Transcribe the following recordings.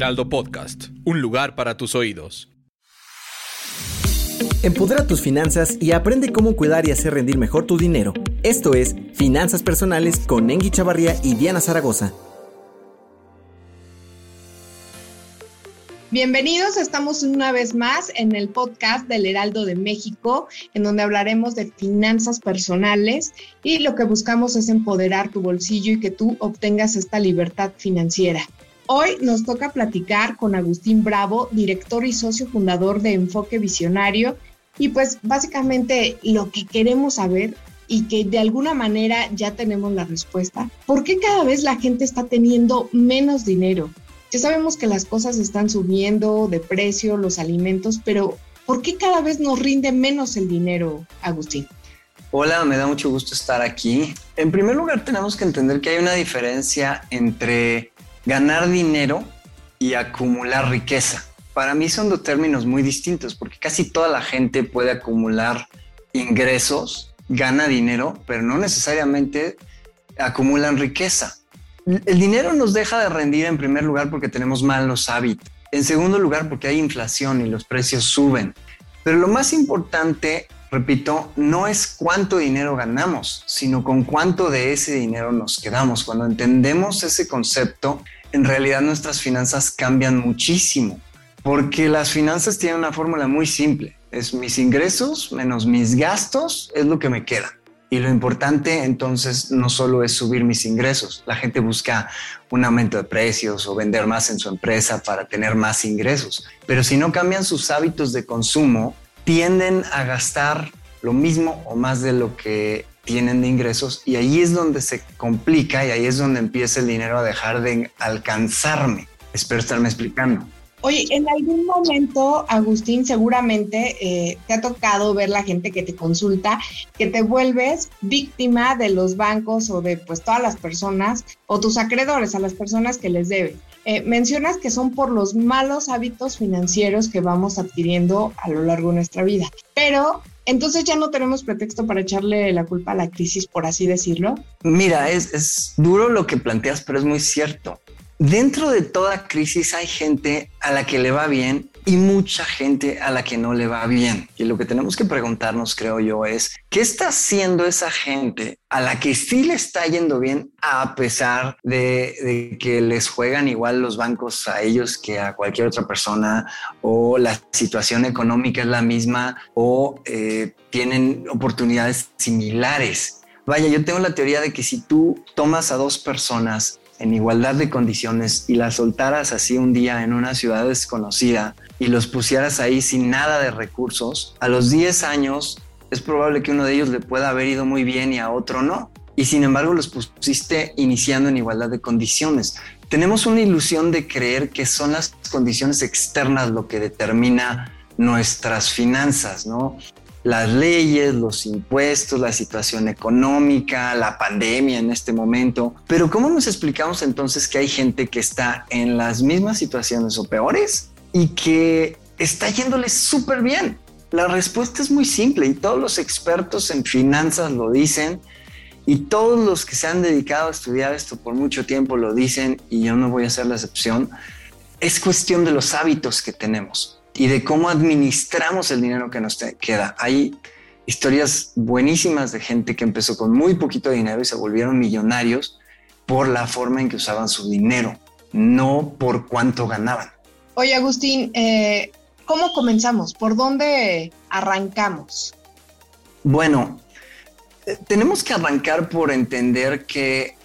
Heraldo Podcast, un lugar para tus oídos. Empodera tus finanzas y aprende cómo cuidar y hacer rendir mejor tu dinero. Esto es Finanzas Personales con Engi Chavarría y Diana Zaragoza. Bienvenidos, estamos una vez más en el podcast del Heraldo de México, en donde hablaremos de finanzas personales y lo que buscamos es empoderar tu bolsillo y que tú obtengas esta libertad financiera. Hoy nos toca platicar con Agustín Bravo, director y socio fundador de Enfoque Visionario. Y pues básicamente lo que queremos saber y que de alguna manera ya tenemos la respuesta, ¿por qué cada vez la gente está teniendo menos dinero? Ya sabemos que las cosas están subiendo de precio, los alimentos, pero ¿por qué cada vez nos rinde menos el dinero, Agustín? Hola, me da mucho gusto estar aquí. En primer lugar, tenemos que entender que hay una diferencia entre ganar dinero y acumular riqueza. Para mí son dos términos muy distintos porque casi toda la gente puede acumular ingresos, gana dinero, pero no necesariamente acumulan riqueza. El dinero nos deja de rendir en primer lugar porque tenemos malos hábitos. En segundo lugar porque hay inflación y los precios suben. Pero lo más importante, repito, no es cuánto dinero ganamos, sino con cuánto de ese dinero nos quedamos. Cuando entendemos ese concepto, en realidad nuestras finanzas cambian muchísimo, porque las finanzas tienen una fórmula muy simple. Es mis ingresos menos mis gastos, es lo que me queda. Y lo importante entonces no solo es subir mis ingresos, la gente busca un aumento de precios o vender más en su empresa para tener más ingresos, pero si no cambian sus hábitos de consumo, tienden a gastar lo mismo o más de lo que tienen de ingresos y ahí es donde se complica y ahí es donde empieza el dinero a dejar de alcanzarme. Espero estarme explicando. Oye, en algún momento, Agustín, seguramente eh, te ha tocado ver la gente que te consulta, que te vuelves víctima de los bancos o de pues todas las personas o tus acreedores, a las personas que les debes. Eh, mencionas que son por los malos hábitos financieros que vamos adquiriendo a lo largo de nuestra vida, pero entonces ya no tenemos pretexto para echarle la culpa a la crisis, por así decirlo. Mira, es, es duro lo que planteas, pero es muy cierto dentro de toda crisis hay gente a la que le va bien y mucha gente a la que no le va bien. Y lo que tenemos que preguntarnos, creo yo, es ¿qué está haciendo esa gente a la que sí le está yendo bien a pesar de, que les juegan igual los bancos a ellos que a cualquier otra persona o la situación económica es la misma o eh, tienen oportunidades similares? Vaya, yo tengo la teoría de que si tú tomas a dos personas en igualdad de condiciones y las soltaras así un día en una ciudad desconocida y los pusieras ahí sin nada de recursos, a los 10 años es probable que uno de ellos le pueda haber ido muy bien y a otro no. Y sin embargo los pusiste iniciando en igualdad de condiciones. Tenemos una ilusión de creer que son las condiciones externas lo que determina nuestras finanzas, ¿no? Las leyes, los impuestos, la situación económica, la pandemia en este momento. Pero ¿cómo nos explicamos entonces que hay gente que está en las mismas situaciones o peores y que está yéndole súper bien? La respuesta es muy simple y todos los expertos en finanzas lo dicen y todos los que se han dedicado a estudiar esto por mucho tiempo lo dicen y yo no voy a ser la excepción. Es cuestión de los hábitos que tenemos y de cómo administramos el dinero que nos queda. Hay historias buenísimas de gente que empezó con muy poquito dinero y se volvieron millonarios por la forma en que usaban su dinero, no por cuánto ganaban. Oye, Agustín, eh, ¿cómo comenzamos? ¿Por dónde arrancamos? Bueno, eh, tenemos que arrancar por entender que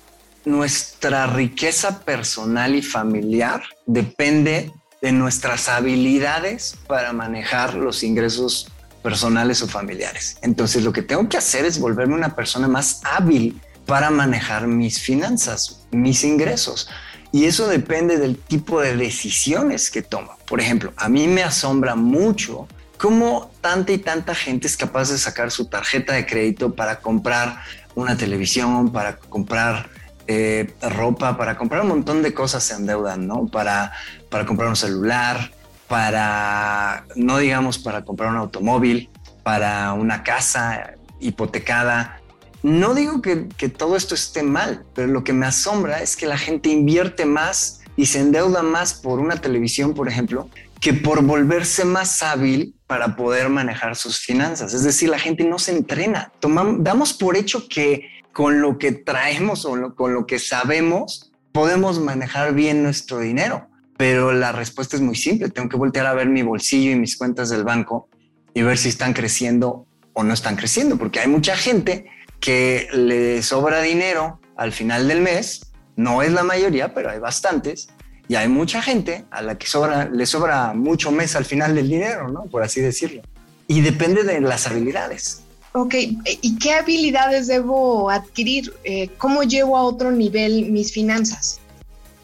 nuestra riqueza personal y familiar depende de nuestras habilidades para manejar los ingresos personales o familiares. Entonces lo que tengo que hacer es volverme una persona más hábil para manejar mis finanzas, mis ingresos. Y eso depende del tipo de decisiones que tomo. Por ejemplo, a mí me asombra mucho cómo tanta y tanta gente es capaz de sacar su tarjeta de crédito para comprar una televisión, para comprar eh, ropa, para comprar un montón de cosas se endeudan, ¿no? Para, para comprar un celular, para, no digamos, para comprar un automóvil, para una casa hipotecada. No digo que, que todo esto esté mal, pero lo que me asombra es que la gente invierte más y se endeuda más por una televisión, por ejemplo, que por volverse más hábil para poder manejar sus finanzas. Es decir, la gente no se entrena. Tomamos, damos por hecho que con lo que traemos o con lo que sabemos podemos manejar bien nuestro dinero. Pero la respuesta es muy simple. Tengo que voltear a ver mi bolsillo y mis cuentas del banco y ver si están creciendo o no están creciendo, porque hay mucha gente que le sobra dinero al final del mes. No es la mayoría, pero hay bastantes y hay mucha gente a la que le sobra mucho mes al final del dinero, ¿no? Por así decirlo. Y depende de las habilidades. Ok, ¿y qué habilidades debo adquirir? Eh, ¿Cómo llevo a otro nivel mis finanzas?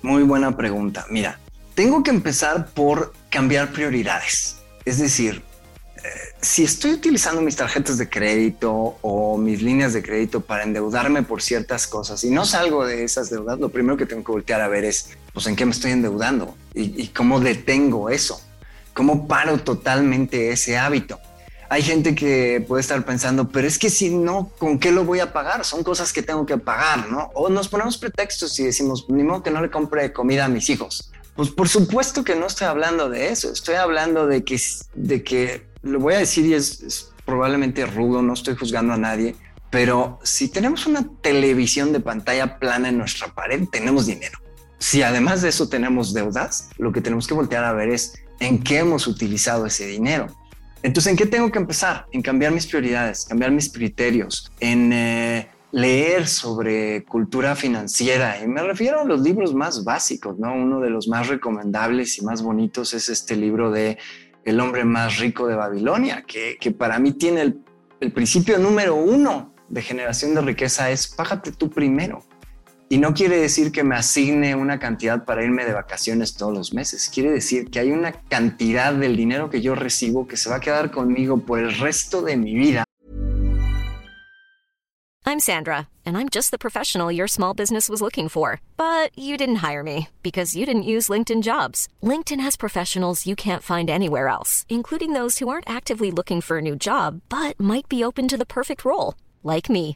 Muy buena pregunta. Mira, tengo que empezar por cambiar prioridades. Es decir, si estoy utilizando mis tarjetas de crédito o mis líneas de crédito para endeudarme por ciertas cosas y no salgo de esas deudas, lo primero que tengo que voltear a ver es, pues, en qué me estoy endeudando y, cómo detengo eso, cómo paro totalmente ese hábito. Hay gente que puede estar pensando, pero es que si no, ¿con qué lo voy a pagar? Son cosas que tengo que pagar, ¿no? O nos ponemos pretextos y decimos, ni modo que no le compre comida a mis hijos. Pues por supuesto que no estoy hablando de eso, estoy hablando de que, de que lo voy a decir y es, probablemente rudo, no estoy juzgando a nadie, pero si tenemos una televisión de pantalla plana en nuestra pared, tenemos dinero. Si además de eso tenemos deudas, lo que tenemos que voltear a ver es en qué hemos utilizado ese dinero. Entonces, ¿en qué tengo que empezar? En cambiar mis prioridades, cambiar mis criterios, en eh, leer sobre cultura financiera. Y me refiero a los libros más básicos, ¿no? Uno de los más recomendables y más bonitos es este libro de el hombre más rico de Babilonia, que, para mí tiene el, el, principio número uno de generación de riqueza es págate tú primero. Y no quiere decir que me asigne una cantidad para irme de vacaciones todos los meses. Quiere decir que hay una cantidad del dinero que yo recibo que se va a quedar conmigo por el resto de mi vida I'm Sandra, and I'm just the professional your small business was looking for. But you didn't hire me because you didn't use LinkedIn jobs. LinkedIn has professionals you can't find anywhere else, including those who aren't actively looking for a new job but might be open to the perfect role, like me.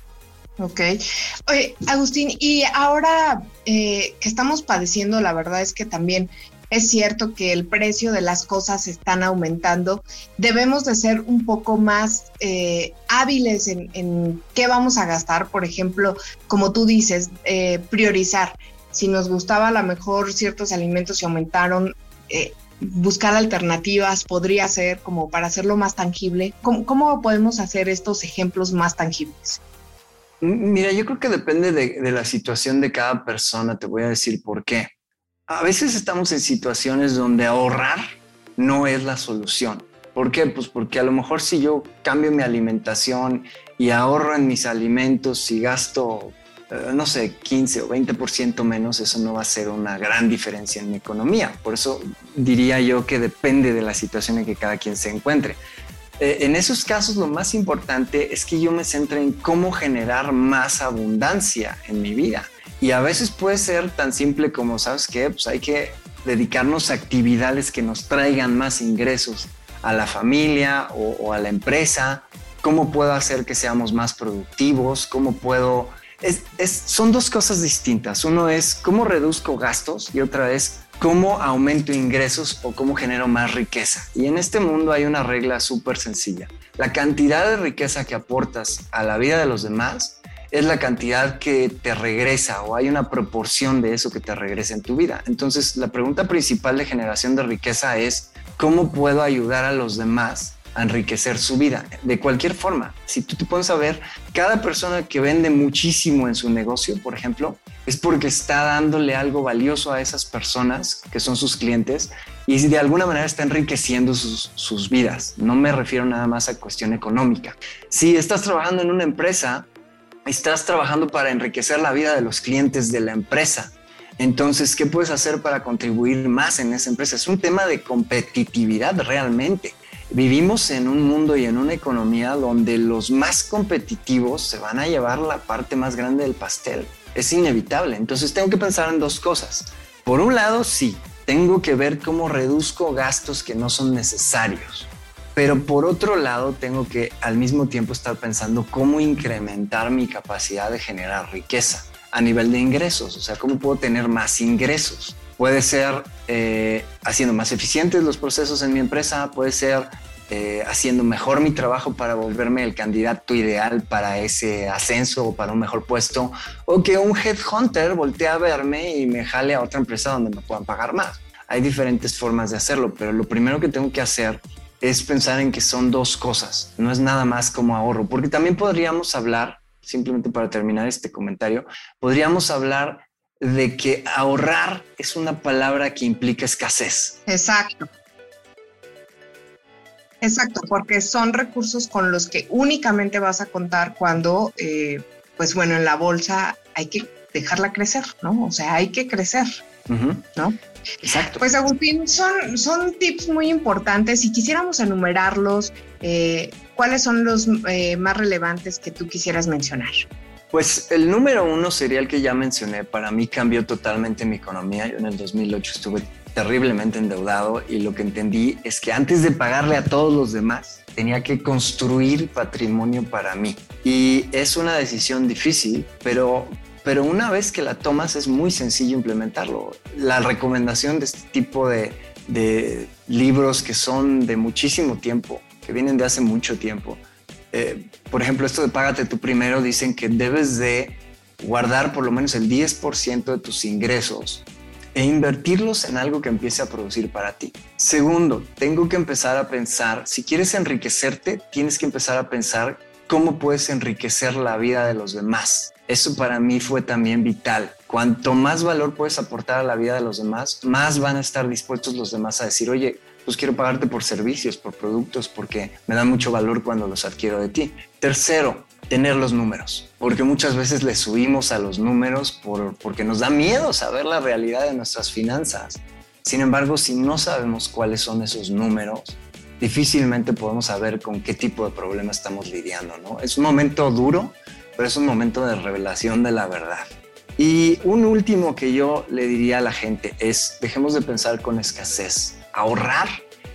Ok. Oye, Agustín, y ahora eh, que estamos padeciendo, la verdad es que también es cierto que el precio de las cosas están aumentando. Debemos de ser un poco más eh, hábiles en, qué vamos a gastar. Por ejemplo, como tú dices, eh, priorizar si nos gustaba a lo mejor ciertos alimentos y aumentaron, eh, buscar alternativas podría ser como para hacerlo más tangible. ¿Cómo, podemos hacer estos ejemplos más tangibles? Mira, yo creo que depende de, la situación de cada persona. Te voy a decir por qué. A veces estamos en situaciones donde ahorrar no es la solución. ¿Por qué? Pues porque a lo mejor si yo cambio mi alimentación y ahorro en mis alimentos y gasto eh, no sé, 15 o 20% menos, eso no va a ser una gran diferencia en mi economía. Por eso diría yo que depende de la situación en que cada quien se encuentre. Eh, en esos casos lo más importante es que yo me centre en cómo generar más abundancia en mi vida. Y a veces puede ser tan simple como, ¿sabes qué? Pues hay que dedicarnos a actividades que nos traigan más ingresos a la familia o, a la empresa? ¿Cómo puedo hacer que seamos más productivos? ¿Cómo puedo...? son dos cosas distintas. Uno es cómo reduzco gastos y otra es cómo aumento ingresos o cómo genero más riqueza. Y en este mundo hay una regla súper sencilla. La cantidad de riqueza que aportas a la vida de los demás es la cantidad que te regresa o hay una proporción de eso que te regresa en tu vida. Entonces, la pregunta principal de generación de riqueza es, ¿cómo puedo ayudar a los demás a enriquecer su vida? De cualquier forma, si tú te pones a ver, cada persona que vende muchísimo en su negocio, por ejemplo, es porque está dándole algo valioso a esas personas que son sus clientes y de alguna manera está enriqueciendo sus, sus vidas. No me refiero nada más a cuestión económica. Si estás trabajando en una empresa, estás trabajando para enriquecer la vida de los clientes de la empresa. Entonces, ¿qué puedes hacer para contribuir más en esa empresa? Es un tema de competitividad realmente. Vivimos en un mundo y en una economía donde los más competitivos se van a llevar la parte más grande del pastel. Es inevitable. Entonces, tengo que pensar en dos cosas. Por un lado, sí, tengo que ver cómo reduzco gastos que no son necesarios. Pero por otro lado, tengo que al mismo tiempo estar pensando cómo incrementar mi capacidad de generar riqueza a nivel de ingresos, o sea, cómo puedo tener más ingresos. Puede ser eh, haciendo más eficientes los procesos en mi empresa, puede ser eh, haciendo mejor mi trabajo para volverme el candidato ideal para ese ascenso o para un mejor puesto, o que un headhunter voltee a verme y me jale a otra empresa donde me puedan pagar más. Hay diferentes formas de hacerlo, pero lo primero que tengo que hacer es pensar en que son dos cosas, no es nada más como ahorro, porque también podríamos hablar, simplemente para terminar este comentario, podríamos hablar de que ahorrar es una palabra que implica escasez. Exacto. Exacto, porque son recursos con los que únicamente vas a contar cuando, eh, pues bueno, en la bolsa hay que dejarla crecer, ¿no? O sea, hay que crecer, ¿no? Exacto. Pues Agustín, son, son tips muy importantes y quisiéramos enumerarlos. Eh, ¿Cuáles son los eh, más relevantes que tú quisieras mencionar? Pues el número uno sería el que ya mencioné. Para mí cambió totalmente mi economía. Yo en el 2008 estuve terriblemente endeudado y lo que entendí es que antes de pagarle a todos los demás, tenía que construir patrimonio para mí. Y es una decisión difícil, pero pero una vez que la tomas es muy sencillo implementarlo. La recomendación de este tipo de, libros que son de muchísimo tiempo, que vienen de hace mucho tiempo, eh, por ejemplo, esto de Págate tú primero, dicen que debes de guardar por lo menos el 10% de tus ingresos e invertirlos en algo que empiece a producir para ti. Segundo, tengo que empezar a pensar, si quieres enriquecerte, tienes que empezar a pensar cómo puedes enriquecer la vida de los demás. Eso para mí fue también vital. Cuanto más valor puedes aportar a la vida de los demás, más van a estar dispuestos los demás a decir, oye, pues quiero pagarte por servicios, por productos, porque me da mucho valor cuando los adquiero de ti. Tercero, tener los números, porque muchas veces le subimos a los números por, porque nos da miedo saber la realidad de nuestras finanzas. Sin embargo, si no sabemos cuáles son esos números, difícilmente podemos saber con qué tipo de problema estamos lidiando. ¿no? Es un momento duro, pero es un momento de revelación de la verdad. Y un último que yo le diría a la gente es, dejemos de pensar con escasez. Ahorrar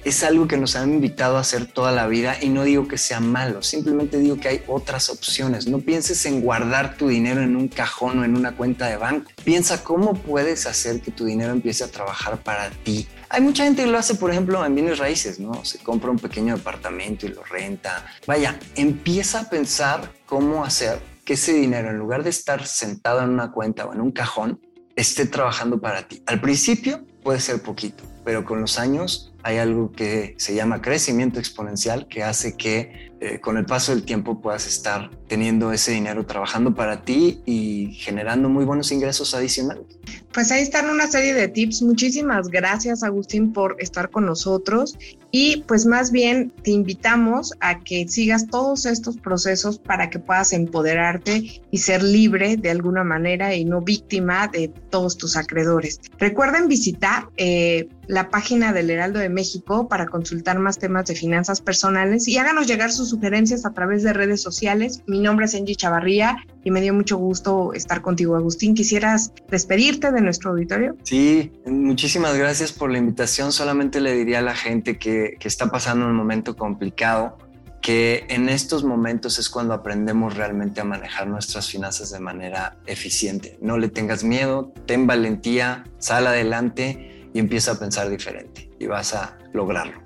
es algo que nos han invitado a hacer toda la vida y no digo que sea malo, simplemente digo que hay otras opciones. No pienses en guardar tu dinero en un cajón o en una cuenta de banco. Piensa cómo puedes hacer que tu dinero empiece a trabajar para ti. Hay mucha gente que lo hace, por ejemplo, en bienes raíces, ¿no? Se compra un pequeño departamento y lo renta. Vaya, empieza a pensar cómo hacer que ese dinero, en lugar de estar sentado en una cuenta o en un cajón, esté trabajando para ti. Al principio puede ser poquito, pero con los años hay algo que se llama crecimiento exponencial que hace que eh, con el paso del tiempo puedas estar teniendo ese dinero trabajando para ti y generando muy buenos ingresos adicionales. Pues ahí están una serie de tips. Muchísimas gracias Agustín por estar con nosotros y pues más bien te invitamos a que sigas todos estos procesos para que puedas empoderarte y ser libre de alguna manera y no víctima de todos tus acreedores. Recuerden visitar eh, la página del Heraldo de México para consultar más temas de finanzas personales y háganos llegar sus sugerencias a través de redes sociales. Mi nombre es Angie Chavarría y me dio mucho gusto estar contigo, Agustín. ¿Quisieras despedirte de nuestro auditorio? Sí, muchísimas gracias por la invitación. Solamente le diría a la gente que, que está pasando un momento complicado que en estos momentos es cuando aprendemos realmente a manejar nuestras finanzas de manera eficiente. No le tengas miedo, ten valentía, sal adelante y empieza a pensar diferente y vas a lograrlo.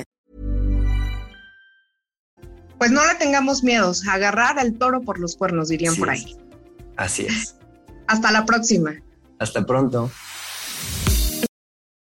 Pues no le tengamos miedos, agarrar al toro por los cuernos, dirían Así por es. ahí. Así es. Hasta la próxima. Hasta pronto.